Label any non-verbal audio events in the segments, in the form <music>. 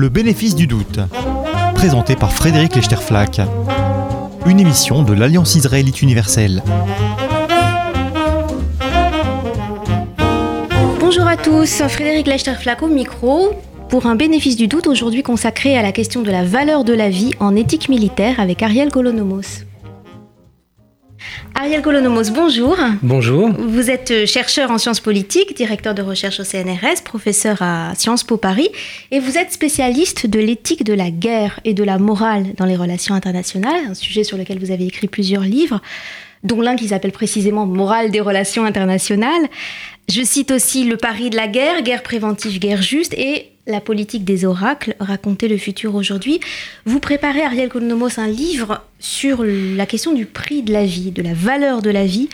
Le bénéfice du doute, présenté par Frédéric Lechterflack, une émission de l'Alliance israélite universelle. Bonjour à tous, Frédéric Lechterflack au micro pour un bénéfice du doute aujourd'hui consacré à la question de la valeur de la vie en éthique militaire avec Ariel Kolonomos. Ariel Kolonomos, bonjour. Bonjour. Vous êtes chercheur en sciences politiques, directeur de recherche au CNRS, professeur à Sciences Po Paris, et vous êtes spécialiste de l'éthique de la guerre et de la morale dans les relations internationales, un sujet sur lequel vous avez écrit plusieurs livres, dont l'un qui s'appelle précisément Morale des relations internationales. Je cite aussi Le pari de la guerre, guerre préventive, guerre juste, et la politique des oracles, raconter le futur aujourd'hui. Vous préparez, Ariel Kolonomos, un livre sur la question du prix de la vie, de la valeur de la vie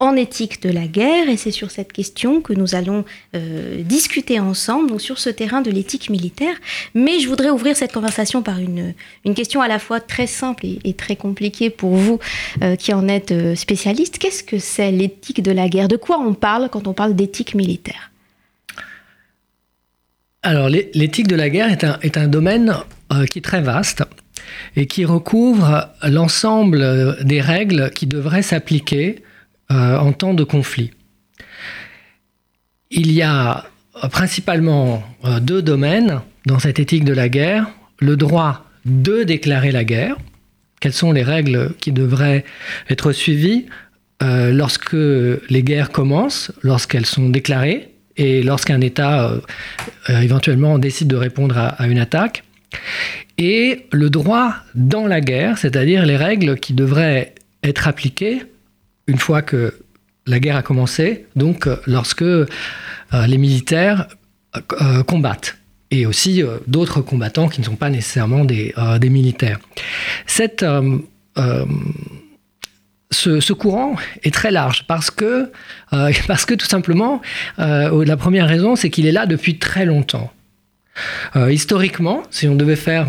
en éthique de la guerre, et c'est sur cette question que nous allons euh, discuter ensemble, donc sur ce terrain de l'éthique militaire. Mais je voudrais ouvrir cette conversation par une, une question à la fois très simple et, très compliquée pour vous euh, qui en êtes euh, spécialiste. Qu'est-ce que c'est l'éthique de la guerre? De quoi on parle quand on parle d'éthique militaire? Alors, l'éthique de la guerre est un, domaine euh, qui est très vaste et qui recouvre l'ensemble des règles qui devraient s'appliquer euh, en temps de conflit. Il y a euh, principalement deux domaines dans cette éthique de la guerre. Le droit de déclarer la guerre. Quelles sont les règles qui devraient être suivies lorsque les guerres commencent, lorsqu'elles sont déclarées? Et lorsqu'un État euh, euh, éventuellement décide de répondre à, une attaque, et le droit dans la guerre, c'est-à-dire les règles qui devraient être appliquées une fois que la guerre a commencé, donc euh, lorsque les militaires combattent et aussi d'autres combattants qui ne sont pas nécessairement des, militaires. Cette ce, courant est très large parce que, euh, <laughs> parce que tout simplement, euh, la première raison, c'est qu'il est là depuis très longtemps. Euh, historiquement, si on devait faire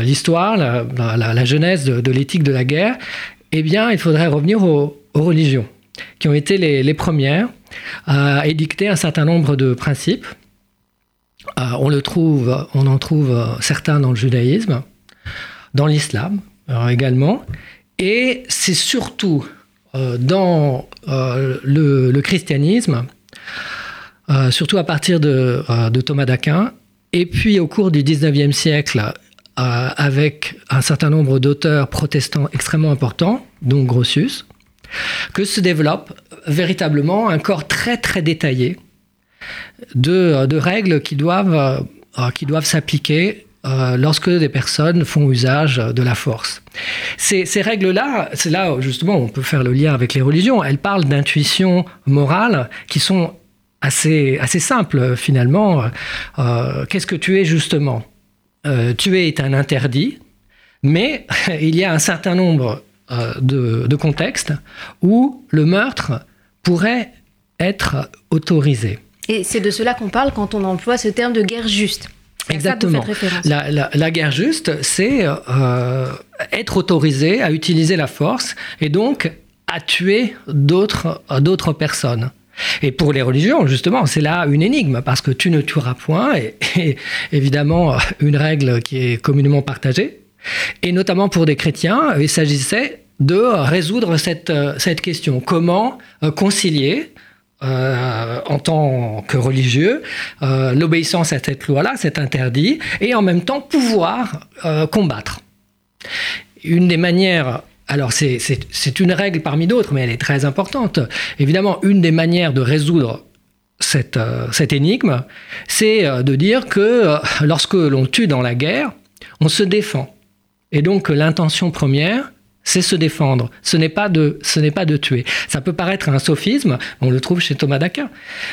l'histoire, la, genèse de, l'éthique de la guerre, eh bien, il faudrait revenir aux, religions, qui ont été les, les, premières à édicter un certain nombre de principes. on, le trouve, on en trouve certains dans le judaïsme, dans l'islam également, et c'est surtout euh, dans euh, le, christianisme, euh, surtout à partir de, Thomas d'Aquin, et puis au cours du 19e siècle, avec un certain nombre d'auteurs protestants extrêmement importants, dont Grotius, que se développe véritablement un corps très très détaillé de, règles qui doivent s'appliquer euh, lorsque des personnes font usage de la force. Ces, règles-là, c'est là justement on peut faire le lien avec les religions, elles parlent d'intuitions morales qui sont assez, assez simples finalement. Euh, qu'est-ce que tu es justement? Euh, Tuer est un interdit, mais <laughs> il y a un certain nombre de, de contextes où le meurtre pourrait être autorisé. Et c'est de cela qu'on parle quand on emploie ce terme de guerre juste. Exactement. La, guerre juste, c'est euh, être autorisé à utiliser la force et donc à tuer d'autres personnes. Et pour les religions, justement, c'est là une énigme, parce que tu ne tueras point, et, évidemment une règle qui est communément partagée. Et notamment pour des chrétiens, il s'agissait de résoudre cette, cette question. Comment euh, concilier euh, en tant que religieux, euh, l'obéissance à cette loi-là, c'est interdit, et en même temps pouvoir euh, combattre. Une des manières, alors c'est une règle parmi d'autres, mais elle est très importante, évidemment, une des manières de résoudre cette, cette énigme, c'est de dire que lorsque l'on tue dans la guerre, on se défend. Et donc l'intention première, c'est se défendre. Ce n'est pas de, ce n'est pas de tuer. Ça peut paraître un sophisme, on le trouve chez Thomas d'Aquin.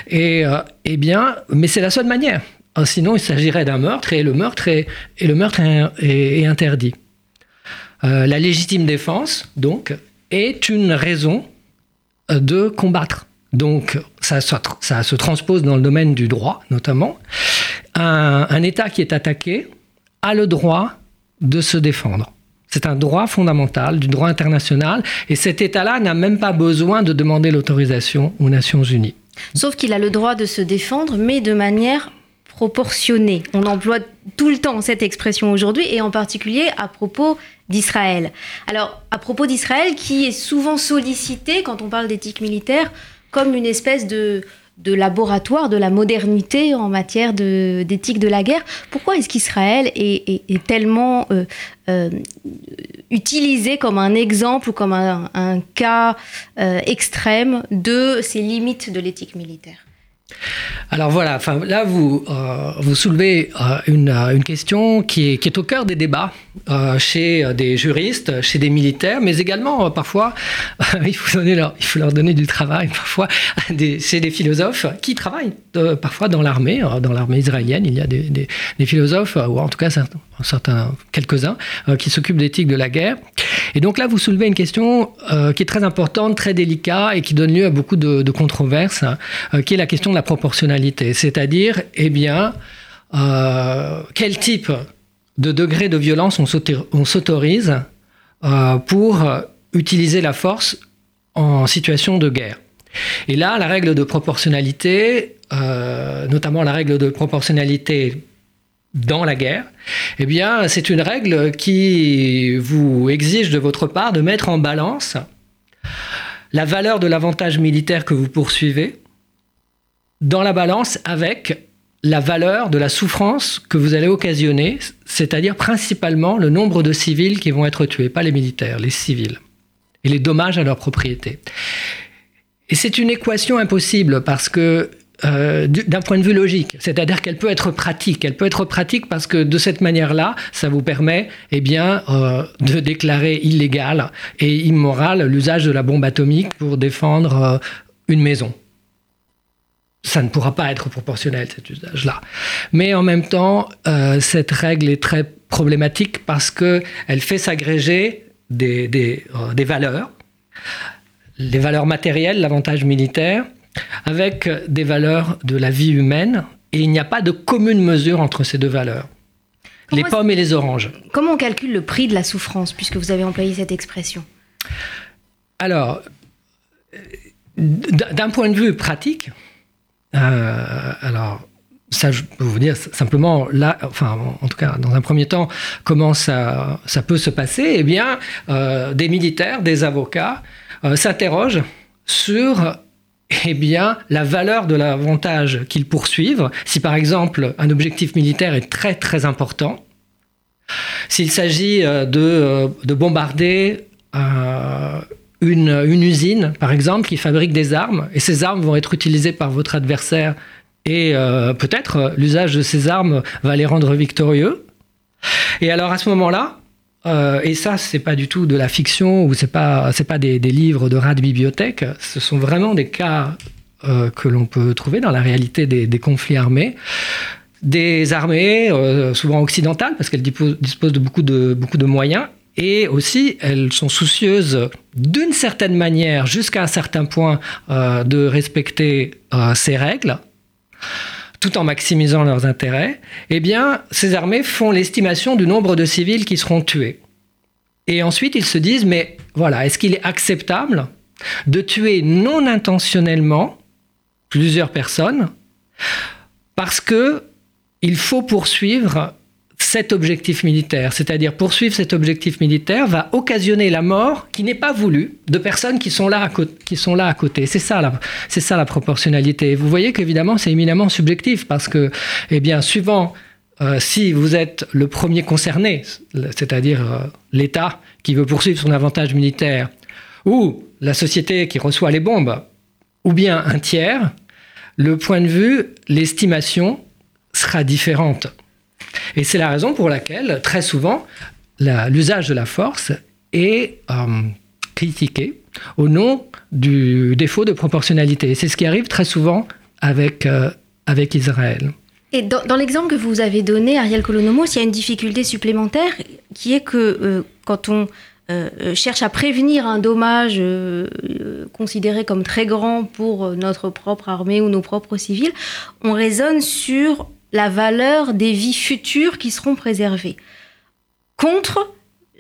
Et euh, eh bien, mais c'est la seule manière. Euh, sinon, il s'agirait d'un meurtre et le meurtre est, et le meurtre est, interdit. Euh, la légitime défense, donc, est une raison de combattre. Donc, ça, se transpose dans le domaine du droit, notamment. Un État qui est attaqué a le droit de se défendre. C'est un droit fondamental du droit international et cet État-là n'a même pas besoin de demander l'autorisation aux Nations Unies. Sauf qu'il a le droit de se défendre, mais de manière proportionné. On emploie tout le temps cette expression aujourd'hui et en particulier à propos d'Israël. Alors, à propos d'Israël, qui est souvent sollicité quand on parle d'éthique militaire comme une espèce de, de laboratoire de la modernité en matière d'éthique de, la guerre. Pourquoi est-ce qu'Israël est, tellement euh, euh, utilisé comme un exemple ou comme un, cas euh, extrême de ces limites de l'éthique militaire? Alors voilà, là vous, euh, soulevez euh, une, une, question qui est, au cœur des débats euh, chez des juristes, chez des militaires, mais également parfois, <laughs> il, faut leur, donner du travail, <laughs> parfois chez des philosophes qui travaillent parfois dans l'armée, dans l'armée israélienne, il y a des, philosophes, ou en tout cas certains, quelques-uns, qui s'occupent d'éthique de la guerre. Et donc là, vous soulevez une question qui est très importante, très délicate et qui donne lieu à beaucoup de, controverses, qui est la question de la proportionnalité, c'est-à-dire, eh bien, euh, quel type de degré de violence on s'autorise euh, pour utiliser la force en situation de guerre? Et là, la règle de proportionnalité, euh, notamment la règle de proportionnalité dans la guerre, eh bien, c'est une règle qui vous exige de votre part de mettre en balance la valeur de l'avantage militaire que vous poursuivez dans la balance avec la valeur de la souffrance que vous allez occasionner, c'est-à-dire principalement le nombre de civils qui vont être tués, pas les militaires, les civils, et les dommages à leur propriété. Et c'est une équation impossible parce que euh, d'un point de vue logique, c'est-à-dire qu'elle peut être pratique. Elle peut être pratique parce que de cette manière-là, ça vous permet, eh bien, euh, de déclarer illégal et immoral l'usage de la bombe atomique pour défendre euh, une maison ça ne pourra pas être proportionnel, cet usage-là. Mais en même temps, cette règle est très problématique parce qu'elle fait s'agréger des, des, valeurs, les valeurs matérielles, l'avantage militaire, avec des valeurs de la vie humaine, et il n'y a pas de commune mesure entre ces deux valeurs. les pommes et les oranges. Comment on calcule le prix de la souffrance, puisque vous avez employé cette expression? Alors, d'un point de vue pratique, euh, alors, ça, je peux vous dire simplement, là, enfin, en tout cas, dans un premier temps, comment ça, ça peut se passer Eh bien, euh, des militaires, des avocats euh, s'interrogent sur eh bien, la valeur de l'avantage qu'ils poursuivent. Si par exemple un objectif militaire est très très important, s'il s'agit de, de, bombarder une, usine, par exemple, qui fabrique des armes, et ces armes vont être utilisées par votre adversaire, et euh, peut-être euh, l'usage de ces armes va les rendre victorieux. Et alors à ce moment-là, euh, et ça, c'est pas du tout de la fiction ou c'est pas c'est pas des, livres de rats de bibliothèque. Ce sont vraiment des cas que l'on peut trouver dans la réalité des, conflits armés. Des armées, souvent occidentales, parce qu'elles disposent de beaucoup de beaucoup de moyens, et aussi, elles sont soucieuses d'une certaine manière, jusqu'à un certain point, euh, de respecter euh, ces règles, tout en maximisant leurs intérêts. Eh bien, ces armées font l'estimation du nombre de civils qui seront tués. Et ensuite, ils se disent, mais voilà, est-ce qu'il est acceptable de tuer non intentionnellement plusieurs personnes parce que il faut poursuivre cet objectif militaire, c'est-à-dire poursuivre cet objectif militaire, va occasionner la mort qui n'est pas voulue de personnes qui sont là à, qui sont là à côté. C'est ça, la, c'est ça la proportionnalité. Vous voyez qu'évidemment, c'est éminemment subjectif parce que, eh bien, suivant euh, si vous êtes le premier concerné, c'est-à-dire euh, l'État qui veut poursuivre son avantage militaire, ou la société qui reçoit les bombes, ou bien un tiers, le point de vue, l'estimation sera différente. Et c'est la raison pour laquelle, très souvent, l'usage de la force est euh, critiqué au nom du défaut de proportionnalité. C'est ce qui arrive très souvent avec, euh, avec Israël. Et dans, l'exemple que vous avez donné, Ariel Colonomos, il y a une difficulté supplémentaire qui est que euh, quand on cherche à prévenir un dommage considéré comme très grand pour notre propre armée ou nos propres civils, on raisonne sur la valeur des vies futures qui seront préservées, contre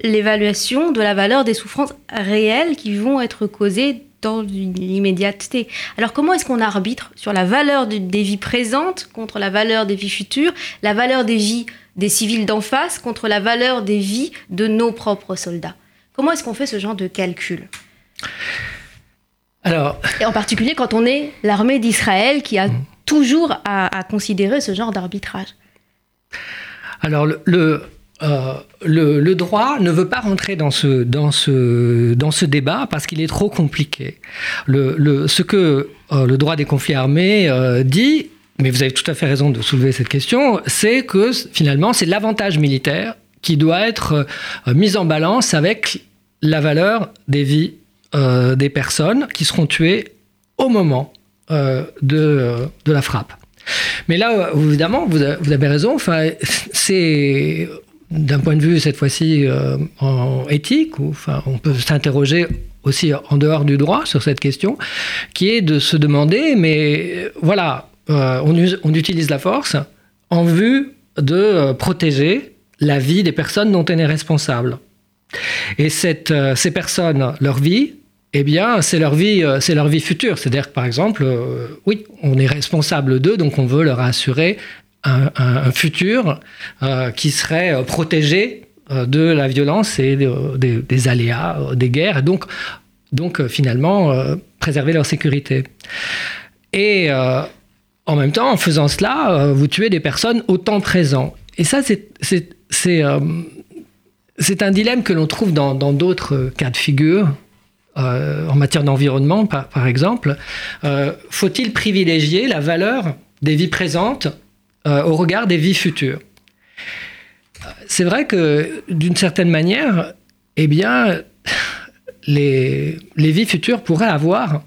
l'évaluation de la valeur des souffrances réelles qui vont être causées dans l'immédiateté. Alors comment est-ce qu'on arbitre sur la valeur des vies présentes contre la valeur des vies futures, la valeur des vies des civils d'en face contre la valeur des vies de nos propres soldats? Comment est-ce qu'on fait ce genre de calcul? Alors... Et en particulier quand on est l'armée d'Israël qui a mmh. toujours à, considérer ce genre d'arbitrage. Alors le, euh, le, droit ne veut pas rentrer dans ce, dans ce, dans ce débat parce qu'il est trop compliqué. Le, ce que euh, le droit des conflits armés euh, dit, mais vous avez tout à fait raison de soulever cette question, c'est que finalement c'est l'avantage militaire qui doit être mis en balance avec la valeur des vies des personnes qui seront tuées au moment de, de la frappe. Mais là, évidemment, vous avez raison. Enfin, <laughs> c'est d'un point de vue cette fois-ci euh, en éthique, enfin, on peut s'interroger aussi en dehors du droit sur cette question, qui est de se demander, mais voilà, euh, on, utilise la force en vue de euh, protéger la vie des personnes dont on est responsable. Et ces personnes, leur vie, eh bien, c'est leur vie, c'est leur vie future. C'est-à-dire, par exemple, oui, on est responsable d'eux, donc on veut leur assurer un, futur euh, qui serait euh, protégé euh, de la violence et des aléas des guerres, et donc, donc finalement préserver leur sécurité. Et en même temps, en faisant cela, vous tuez des personnes au temps présent. Et ça, c'est un dilemme que l'on trouve dans d'autres cas de figure. En matière d'environnement, par, par, exemple, faut-il privilégier la valeur des vies présentes euh, au regard des vies futures? C'est vrai que d'une certaine manière, eh bien, les, les, vies futures pourraient avoir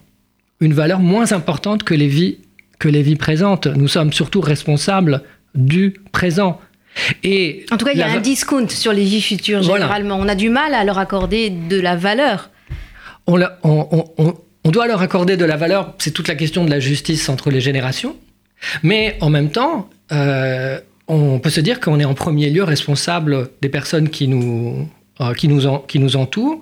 une valeur moins importante que les vies, que les vies présentes. Nous sommes surtout responsables du présent. Et en tout cas, il y a un discount sur les vies futures, généralement. On a du mal à leur accorder de la valeur. On, doit leur accorder de la valeur, c'est toute la question de la justice entre les générations. Mais en même temps, euh, on peut se dire qu'on est en premier lieu responsable des personnes qui nous, euh, qui nous, entourent,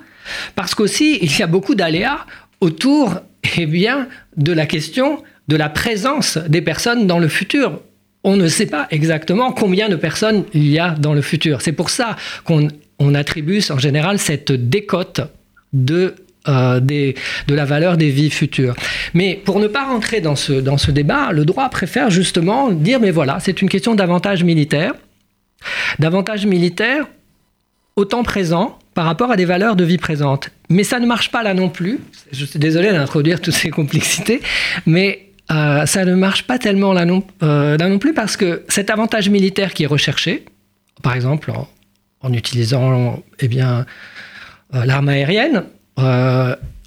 parce qu'aussi, il y a beaucoup d'aléas autour eh bien, de la question de la présence des personnes dans le futur. On ne sait pas exactement combien de personnes il y a dans le futur. C'est pour ça qu'on on attribue en général cette décote de euh, de la valeur des vies futures. Mais pour ne pas rentrer dans ce, dans ce débat, le droit préfère justement dire, mais voilà, c'est une question d'avantage militaire, d'avantage militaire au temps présent par rapport à des valeurs de vie présente. Mais ça ne marche pas là non plus. Je suis désolé d'introduire toutes ces complexités, mais euh, ça ne marche pas tellement là non, euh, là non, plus parce que cet avantage militaire qui est recherché, par exemple en, en utilisant eh bien, l'arme aérienne,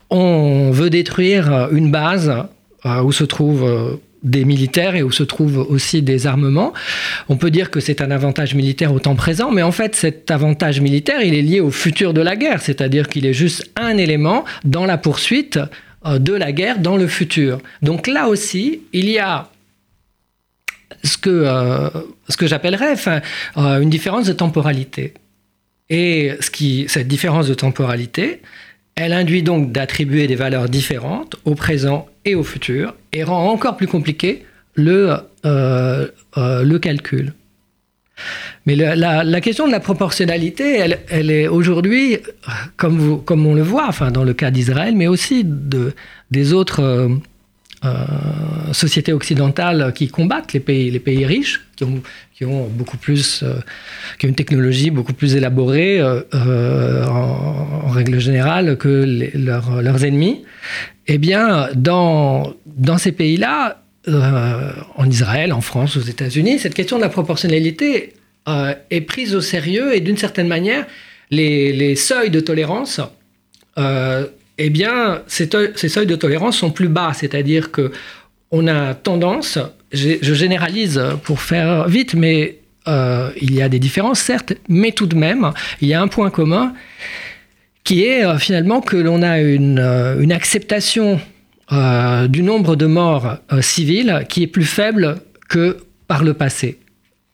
on veut détruire une base euh, où se trouvent euh, des militaires et où se trouvent aussi des armements. On peut dire que c'est un avantage militaire au temps présent, mais en fait cet avantage militaire, il est lié au futur de la guerre, c'est-à-dire qu'il est juste un élément dans la poursuite de la guerre dans le futur. Donc là aussi, il y a ce que, que j'appellerais une différence de temporalité. Et ce qui, cette différence de temporalité, elle induit donc d'attribuer des valeurs différentes au présent et au futur et rend encore plus compliqué le, euh, euh, calcul. Mais la, question de la proportionnalité, elle, est aujourd'hui, comme, comme on le voit, enfin dans le cas d'Israël, mais aussi de, des autres euh, euh, sociétés occidentales qui combattent les pays, riches, qui ont, beaucoup plus, euh, une technologie beaucoup plus élaborée euh, en, règle générale que leurs ennemis. Eh bien, dans, dans ces pays-là, en Israël, en France, aux États-Unis, cette question de la proportionnalité est prise au sérieux et d'une certaine manière, les, les, seuils de tolérance eh bien, ces, seuils de tolérance sont plus bas, c'est-à-dire que on a tendance, je généralise pour faire vite, mais euh, il y a des différences, certes, mais tout de même, il y a un point commun qui est euh, finalement que l'on a une, euh, acceptation du nombre de morts civiles qui est plus faible que par le passé.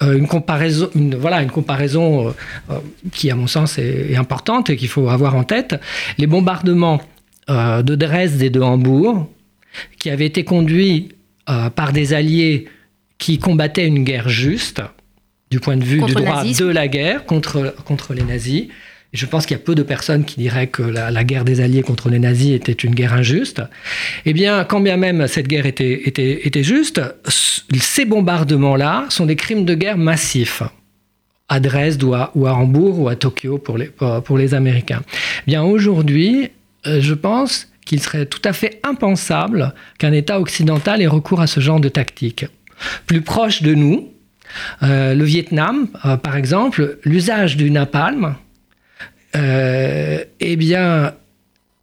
une comparaison, voilà, une comparaison qui, à mon sens, est importante et qu'il faut avoir en tête. Les bombardements de Dresde et de Hambourg, qui avait été conduit par des alliés qui combattaient une guerre juste, du point de vue du droit de la guerre contre, contre les nazis. je pense qu'il y a peu de personnes qui diraient que la, guerre des Alliés contre les nazis était une guerre injuste. Eh bien, quand bien même cette guerre était, était, était juste, ces bombardements-là sont des crimes de guerre massifs à Dresde ou à, ou à Hambourg ou à Tokyo pour les, pour les Américains. Eh bien, aujourd'hui, euh, je pense qu'il serait tout à fait impensable qu'un État occidental ait recours à ce genre de tactique. Plus proche de nous, euh, le Vietnam, euh, par exemple, l'usage du napalm, euh, eh bien,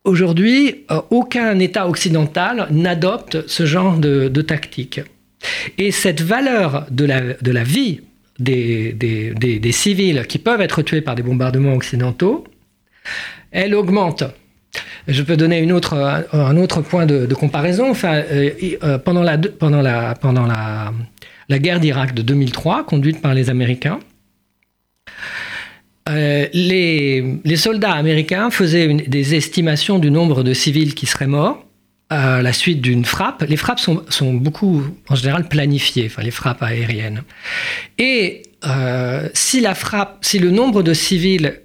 aujourd'hui, aucun État occidental n'adopte ce genre de, tactique. Et cette valeur de la, vie des, civils qui peuvent être tués par des bombardements occidentaux, elle augmente. Je peux donner autre, un autre point de, comparaison. Pendant la, guerre d'Irak de 2003, conduite par les Américains, euh, les, soldats américains faisaient des estimations du nombre de civils qui seraient morts à la suite d'une frappe. Les frappes sont, beaucoup, en général, planifiées, enfin les frappes aériennes. Et euh, si le nombre de civils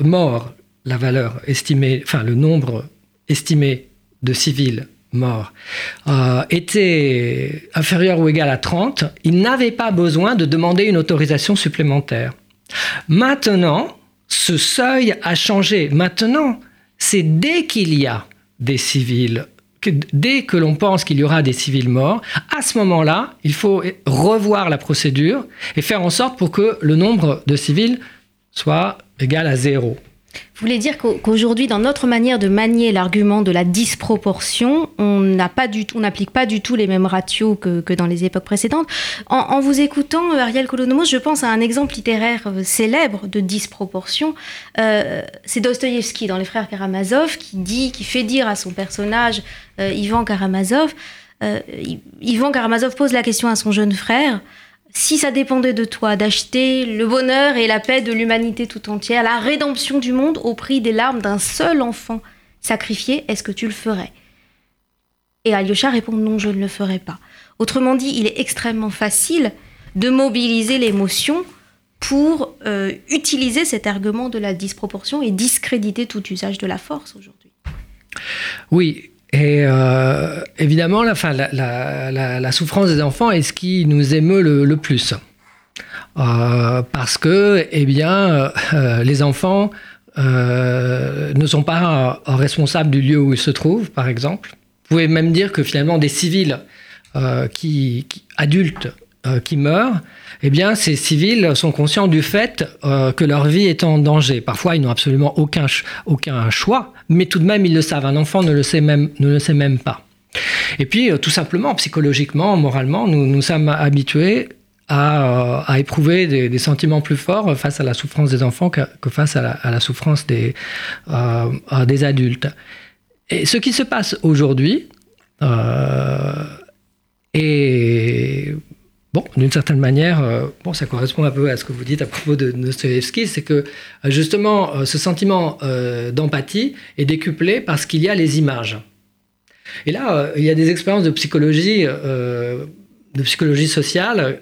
morts, la valeur estimée, enfin le nombre estimé de civils morts euh, était inférieur ou égal à 30, il n'avait pas besoin de demander une autorisation supplémentaire. Maintenant, ce seuil a changé. Maintenant, c'est dès qu'il y a des civils, dès que l'on pense qu'il y aura des civils morts, à ce moment-là, il faut revoir la procédure et faire en sorte pour que le nombre de civils soit égal à zéro. Vous voulez dire qu'aujourd'hui, dans notre manière de manier l'argument de la disproportion, on n'applique pas du tout les mêmes ratios que, dans les époques précédentes. En, vous écoutant, euh, Ariel Kolonomos, je pense à un exemple littéraire euh, célèbre de disproportion. Euh, c'est Dostoïevski dans Les Frères Karamazov qui dit, qui fait dire à son personnage Ivan Karamazov. Ivan Karamazov pose la question à son jeune frère si ça dépendait de toi d'acheter le bonheur et la paix de l'humanité tout entière, la rédemption du monde au prix des larmes d'un seul enfant sacrifié, est-ce que tu le ferais? Et Alyosha répond non, je ne le ferai pas. Autrement dit, il est extrêmement facile de mobiliser l'émotion pour euh, utiliser cet argument de la disproportion et discréditer tout usage de la force aujourd'hui. Oui, et euh, évidemment, la, la, souffrance des enfants est ce qui nous émeut le, plus. Euh, parce que, eh bien, euh, les enfants ne sont pas responsables du lieu où ils se trouvent, par exemple. Vous pouvez même dire que finalement, des civils qui, adultes qui meurent, eh bien, ces civils sont conscients du fait que leur vie est en danger. Parfois, ils n'ont absolument aucun, aucun choix mais tout de même, ils le savent. Un enfant ne le sait même, ne le sait même pas. Et puis, euh, tout simplement, psychologiquement, moralement, nous nous sommes habitués à, euh, éprouver des, sentiments plus forts face à la souffrance des enfants que, face à la, souffrance des, euh, des adultes. Et ce qui se passe aujourd'hui est D'une certaine manière, euh, bon, ça correspond un peu à ce que vous dites à propos de Dostoevsky, c'est que euh, justement, euh, ce sentiment d'empathie est décuplé parce qu'il y a les images. Et là, il y a des expériences de psychologie, de psychologie sociale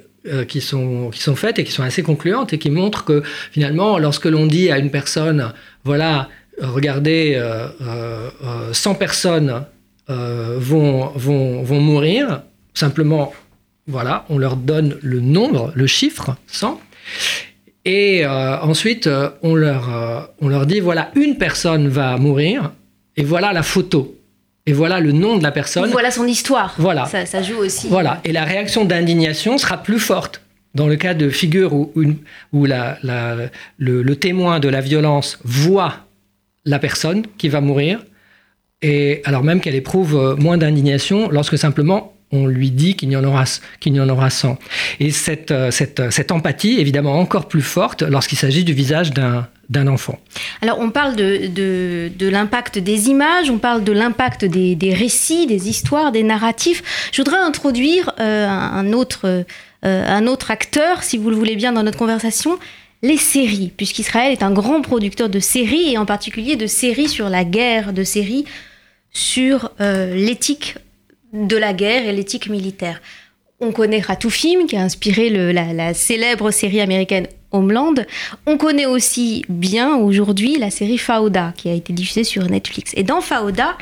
qui, sont, qui sont faites et qui sont assez concluantes et qui montrent que finalement, lorsque l'on dit à une personne, voilà, regardez, 100 personnes vont, vont, vont mourir, simplement voilà, on leur donne le nombre, le chiffre 100. Et euh, ensuite, euh, on, leur, euh, on leur dit, voilà, une personne va mourir, et voilà la photo. Et voilà le nom de la personne. Voilà son histoire. Voilà. Ça, joue aussi. Voilà. Et la réaction d'indignation sera plus forte. Dans le cas de figure où, où la, le, le, témoin de la violence voit la personne qui va mourir, et alors même qu'elle éprouve moins d'indignation lorsque simplement on lui dit qu'il y en aura, qu'il y en aura 100. Et cette, euh, cette, cette, empathie, évidemment, encore plus forte lorsqu'il s'agit du visage d'un, d'un enfant. Alors on parle de, de, de, l'impact des images, on parle de l'impact des, des, récits, des histoires, des narratifs. Je voudrais introduire euh, un, autre, euh, un autre acteur, si vous le voulez bien, dans notre conversation, les séries, puisqu'Israël est un grand producteur de séries, et en particulier de séries sur la guerre, de séries sur l'éthique de la guerre et l'éthique militaire. On connaît Ratoufim, qui a inspiré la, célèbre série américaine Homeland. On connaît aussi bien aujourd'hui la série Fauda, qui a été diffusée sur Netflix. Et dans Fauda,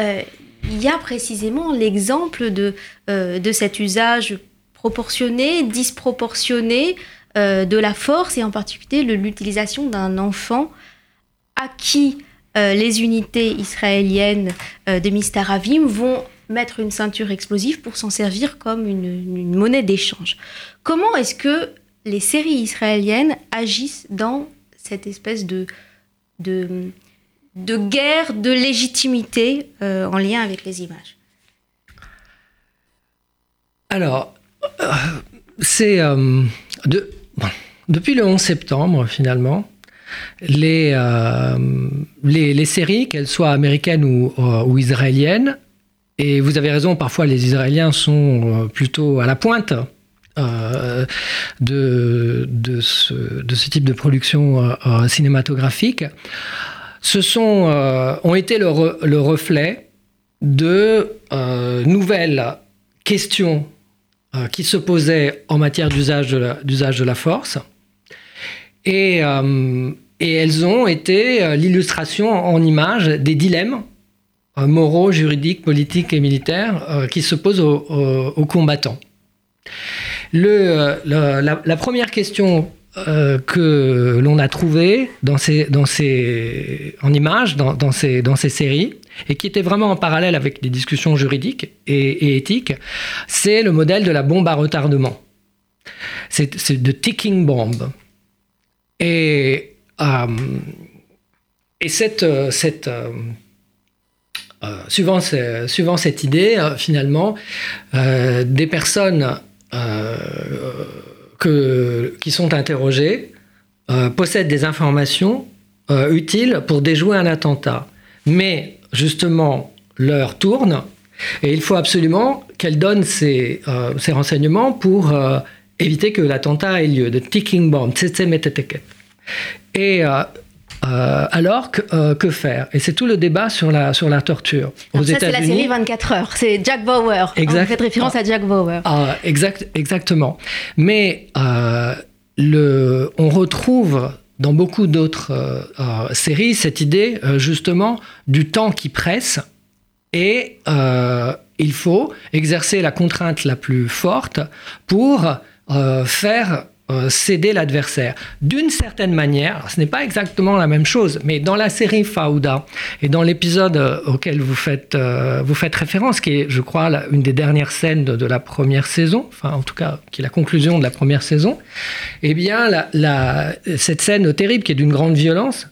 euh, il y a précisément l'exemple de, euh, de cet usage proportionné, disproportionné euh, de la force, et en particulier l'utilisation d'un enfant à qui les unités israéliennes de Mistaravim vont mettre une ceinture explosive pour s'en servir comme une, monnaie d'échange. Comment est-ce que les séries israéliennes agissent dans cette espèce de, de, de guerre de légitimité euh, en lien avec les images? Alors, euh, c'est euh, de, depuis le 11 septembre, finalement, les, les, séries, qu'elles soient américaines ou israéliennes, et vous avez raison, parfois les Israéliens sont euh, plutôt à la pointe euh, de, ce, type de production euh, cinématographique. Ce sont, ont été le, le reflet de nouvelles questions qui se posaient en matière d'usage de, la, force. Et, et elles ont été l'illustration en images des dilemmes moraux, juridiques, politiques et militaires euh, qui se posent aux, combattants. Euh, la, première question que l'on a trouvée dans ces, en images, dans, ces, séries, et qui était vraiment en parallèle avec les discussions juridiques et, éthiques, c'est le modèle de la bombe à retardement. C'est de ticking bomb. Et, et cette, cette euh, suivant, cette idée, euh, finalement, euh, des personnes que, qui sont interrogées possèdent des informations utiles pour déjouer un attentat. Mais justement, l'heure tourne et il faut absolument qu'elle donne ces, ces renseignements pour éviter que l'attentat ait lieu. De ticking bomb, Et euh, alors, euh, que, faire? Et c'est tout le débat sur la, sur la torture. ça, c'est la série 24 heures. C'est Jack Bauer. Exact. Vous faites référence à Jack Bauer. Ah, exact, exactement. Mais euh, le, on retrouve dans beaucoup d'autres séries cette idée, justement, du temps qui presse. Et il faut exercer la contrainte la plus forte pour faire euh, céder l'adversaire. D'une certaine manière, ce n'est pas exactement la même chose, mais dans la série Fauda et dans l'épisode euh, auquel vous faites, euh, vous faites référence, qui est, je crois, une des dernières scènes de, la première saison, enfin en tout cas, qui est la conclusion de la première saison, eh bien, la, cette scène terrible qui est d'une grande violence,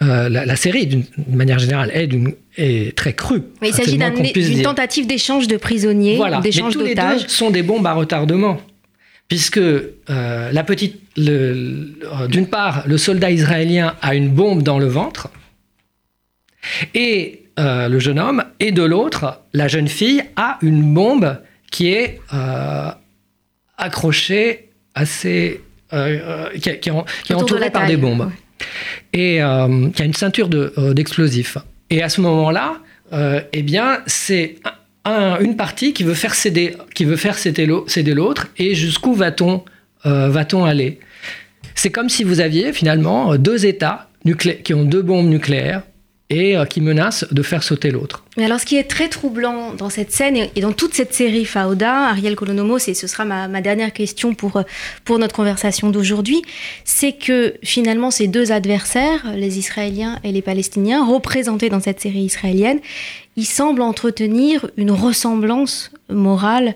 la, série, d'une manière générale, est, est très crue. il s'agit d'une tentative d'échange de prisonniers, voilà. d'échange d'otages. Les deux sont des bombes à retardement puisque euh, la petite, euh, d'une part, le soldat israélien a une bombe dans le ventre, et euh, le jeune homme, et de l'autre, la jeune fille a une bombe qui est accrochée assez, qui, est entourée par des bombes, et qui a une ceinture d'explosifs. et à ce moment-là, eh bien, c'est une partie qui veut faire céder, qui veut faire céder l'autre, et jusqu'où va-t-on euh, va-t-on aller? C'est comme si vous aviez finalement deux États qui ont deux bombes nucléaires et euh, qui menacent de faire sauter l'autre. Mais alors, ce qui est très troublant dans cette scène et dans toute cette série Fauda, Ariel Kolonomos, et ce sera ma, dernière question pour, euh, pour notre conversation d'aujourd'hui, c'est que finalement, ces deux adversaires, les Israéliens et les Palestiniens, représentés dans cette série israélienne, ils semblent entretenir une ressemblance morale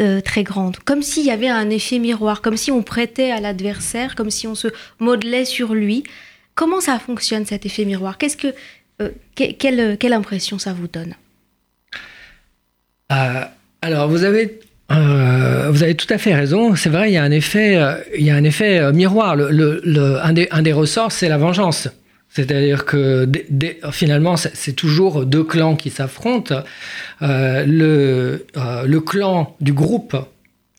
euh, très grande, comme s'il y avait un effet miroir, comme si on prêtait à l'adversaire, comme si on se modelait sur lui. Comment ça fonctionne cet effet miroir? Qu'est-ce que euh, quelle, impression ça vous donne? Euh, Alors, vous avez, vous avez tout à fait raison. C'est vrai, il y a un effet, il y a un effet miroir. Un, des, un, des, ressorts, c'est la vengeance. C'est-à-dire que finalement, c'est toujours deux clans qui s'affrontent. le, le clan du groupe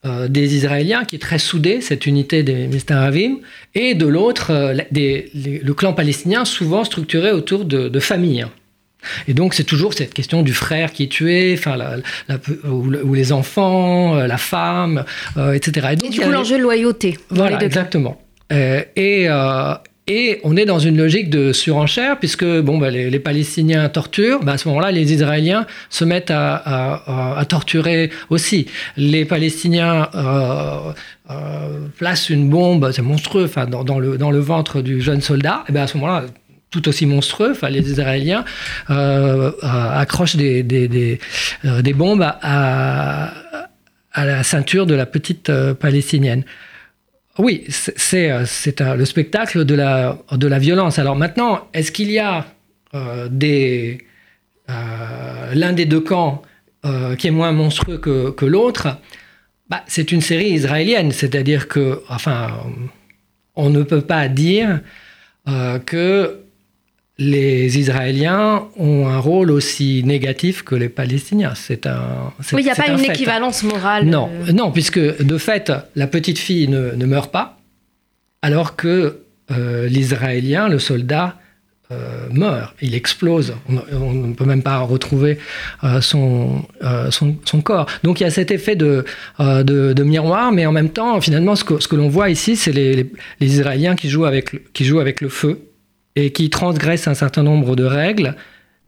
euh, des Israéliens qui est très soudé, cette unité des Mistaravim, et de l'autre, euh, le clan palestinien souvent structuré autour de, familles. Et donc c'est toujours cette question du frère qui est tué, enfin ou, les enfants, la femme, etc. Et, donc, du coup l'enjeu de loyauté. Voilà, exactement. et, et on est dans une logique de surenchère, puisque bon, bah, les, Palestiniens torturent, bah, à ce moment-là, les Israéliens se mettent à, torturer aussi. Les Palestiniens euh, euh, placent une bombe, c'est monstrueux, dans, le, dans le ventre du jeune soldat, et ben à ce moment-là, tout aussi monstrueux. Les Israéliens euh, accrochent des, des, des, bombes à, à, la ceinture de la petite palestinienne. Oui, c'est euh, le spectacle de la, violence. Alors maintenant, est-ce qu'il y a euh, des euh, l'un des deux camps qui est moins monstrueux que, que l'autre? Bah, C'est une série israélienne, c'est-à-dire que, enfin, on ne peut pas dire que les Israéliens ont un rôle aussi négatif que les Palestiniens. C'est un. Oui, il n'y a pas une équivalence morale. Non, euh. non, puisque de fait, la petite fille ne, meurt pas, alors que euh, l'Israélien, le soldat, euh, meurt. Il explose. On, ne peut même pas retrouver son, son, corps. Donc il y a cet effet de, de, miroir, mais en même temps, finalement, ce que, ce que l'on voit ici, c'est les, les, Israéliens qui jouent avec, qui jouent avec le feu et qui transgressent un certain nombre de règles.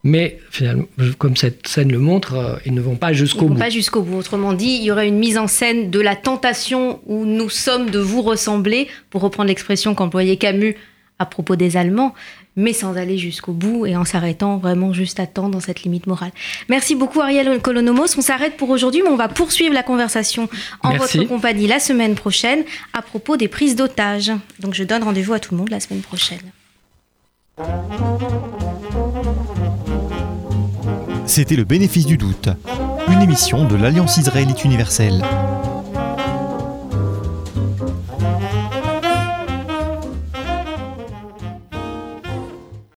Mais finalement, comme cette scène le montre, euh, ils ne vont pas jusqu'au bout. Pas jusqu'au bout. Autrement dit, il y aurait une mise en scène de la tentation où nous sommes de vous ressembler, pour reprendre l'expression qu'employait Camus à propos des Allemands, mais sans aller jusqu'au bout et en s'arrêtant vraiment juste à temps dans cette limite morale. Merci beaucoup Ariel Colonomos. On s'arrête pour aujourd'hui, mais on va poursuivre la conversation en votre compagnie la semaine prochaine à propos des prises d'otages. Donc je donne rendez-vous à tout le monde la semaine prochaine. C'était le bénéfice du doute, une émission de l'Alliance israélite universelle.